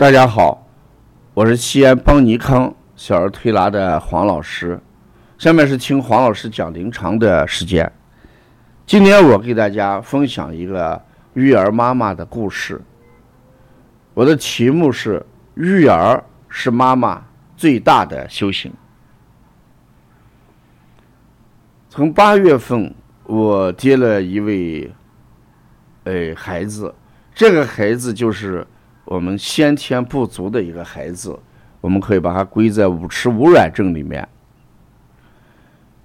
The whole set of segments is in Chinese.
大家好，我是西安邦尼康小儿推拿的黄老师，下面是听黄老师讲临床的时间。今天我给大家分享一个育儿妈妈的故事。我的题目是“育儿是妈妈最大的修行”。从八月份，我接了一位，呃，孩子，这个孩子就是。我们先天不足的一个孩子，我们可以把它归在五迟五软症里面。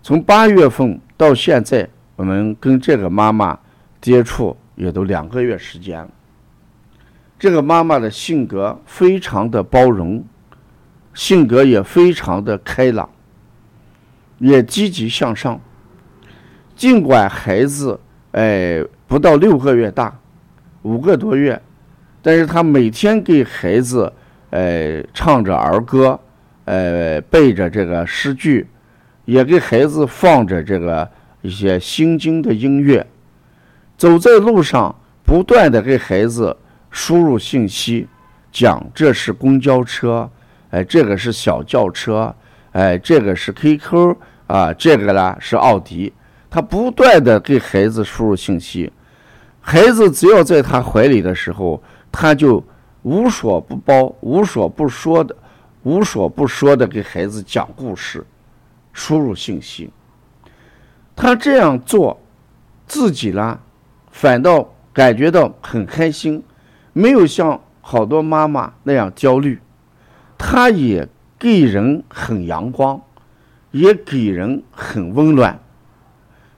从八月份到现在，我们跟这个妈妈接触也都两个月时间。这个妈妈的性格非常的包容，性格也非常的开朗，也积极向上。尽管孩子哎不到六个月大，五个多月。但是他每天给孩子，呃，唱着儿歌，呃，背着这个诗句，也给孩子放着这个一些心经的音乐，走在路上，不断的给孩子输入信息，讲这是公交车，哎，这个是小轿车，哎，这个是 QQ 啊，这个呢是奥迪，他不断的给孩子输入信息，孩子只要在他怀里的时候。他就无所不包、无所不说的、无所不说的给孩子讲故事、输入信息。他这样做，自己呢，反倒感觉到很开心，没有像好多妈妈那样焦虑。他也给人很阳光，也给人很温暖。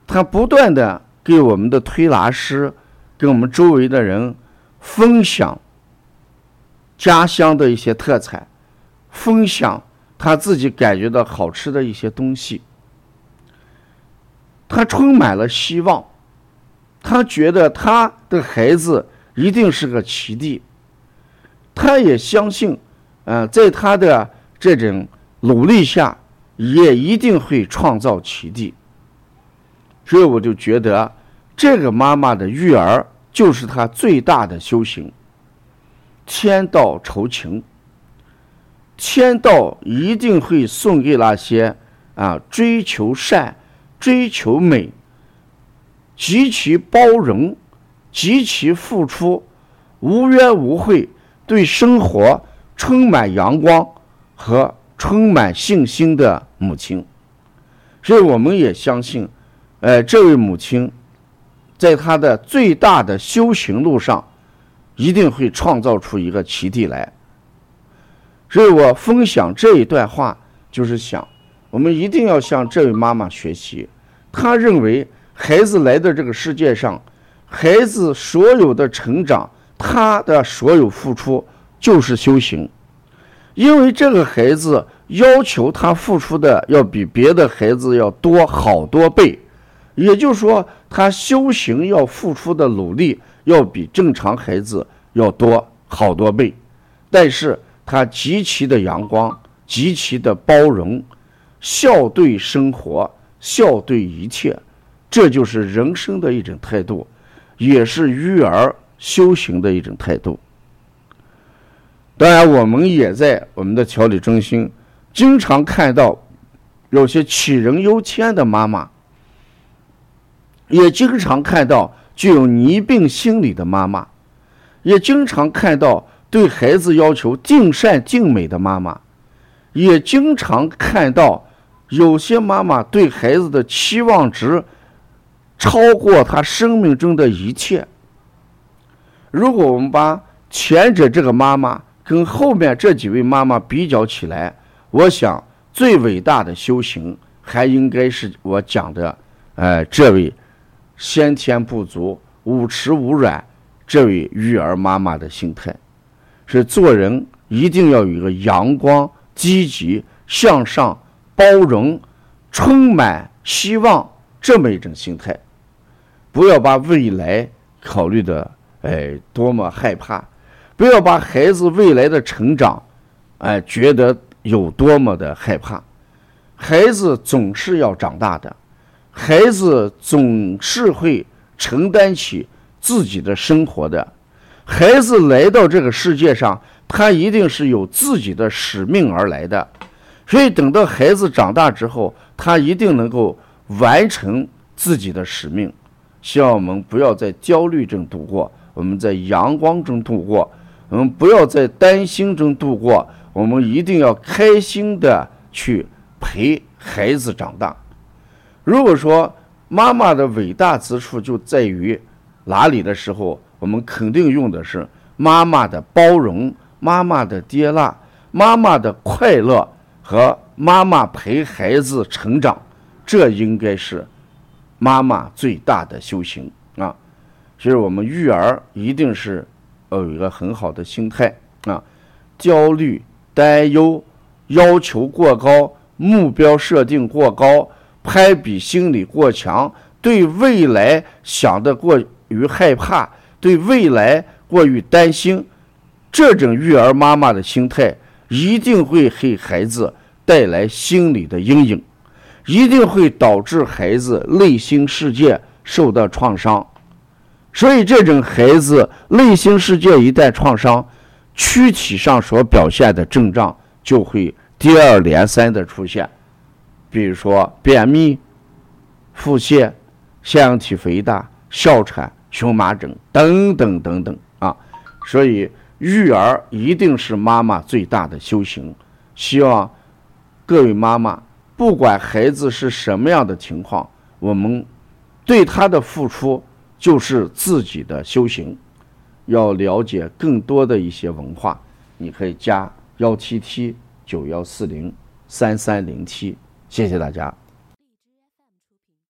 他不断的给我们的推拿师，跟我们周围的人。分享家乡的一些特产，分享他自己感觉到好吃的一些东西。他充满了希望，他觉得他的孩子一定是个奇迹。他也相信，呃，在他的这种努力下，也一定会创造奇迹。所以我就觉得，这个妈妈的育儿。就是他最大的修行。天道酬勤，天道一定会送给那些啊追求善、追求美、极其包容、极其付出、无怨无悔、对生活充满阳光和充满信心的母亲。所以，我们也相信，呃，这位母亲。在他的最大的修行路上，一定会创造出一个奇迹来。所以我分享这一段话，就是想，我们一定要向这位妈妈学习。她认为，孩子来到这个世界上，孩子所有的成长，他的所有付出就是修行，因为这个孩子要求他付出的要比别的孩子要多好多倍。也就是说，他修行要付出的努力要比正常孩子要多好多倍，但是他极其的阳光，极其的包容，笑对生活，笑对一切，这就是人生的一种态度，也是育儿修行的一种态度。当然，我们也在我们的调理中心经常看到有些杞人忧天的妈妈。也经常看到具有逆病心理的妈妈，也经常看到对孩子要求尽善尽美的妈妈，也经常看到有些妈妈对孩子的期望值超过他生命中的一切。如果我们把前者这个妈妈跟后面这几位妈妈比较起来，我想最伟大的修行还应该是我讲的，呃，这位。先天不足、五迟五软，这位育儿妈妈的心态，是做人一定要有一个阳光、积极、向上、包容、充满希望这么一种心态。不要把未来考虑的哎多么害怕，不要把孩子未来的成长哎觉得有多么的害怕。孩子总是要长大的。孩子总是会承担起自己的生活的。孩子来到这个世界上，他一定是有自己的使命而来的。所以等到孩子长大之后，他一定能够完成自己的使命。希望我们不要在焦虑中度过，我们在阳光中度过，我们不要在担心中度过，我们一定要开心的去陪孩子长大。如果说妈妈的伟大之处就在于哪里的时候，我们肯定用的是妈妈的包容、妈妈的接纳、妈妈的快乐和妈妈陪孩子成长，这应该是妈妈最大的修行啊！其实我们育儿一定是要有一个很好的心态啊，焦虑、担忧、要求过高、目标设定过高。攀比心理过强，对未来想的过于害怕，对未来过于担心，这种育儿妈妈的心态一定会给孩子带来心理的阴影，一定会导致孩子内心世界受到创伤。所以，这种孩子内心世界一旦创伤，躯体上所表现的症状就会接二连三的出现。比如说便秘、腹泻、腺样体肥大、哮喘、荨麻疹等等等等啊，所以育儿一定是妈妈最大的修行。希望各位妈妈，不管孩子是什么样的情况，我们对他的付出就是自己的修行。要了解更多的一些文化，你可以加幺七七九幺四零三三零七。谢谢大家。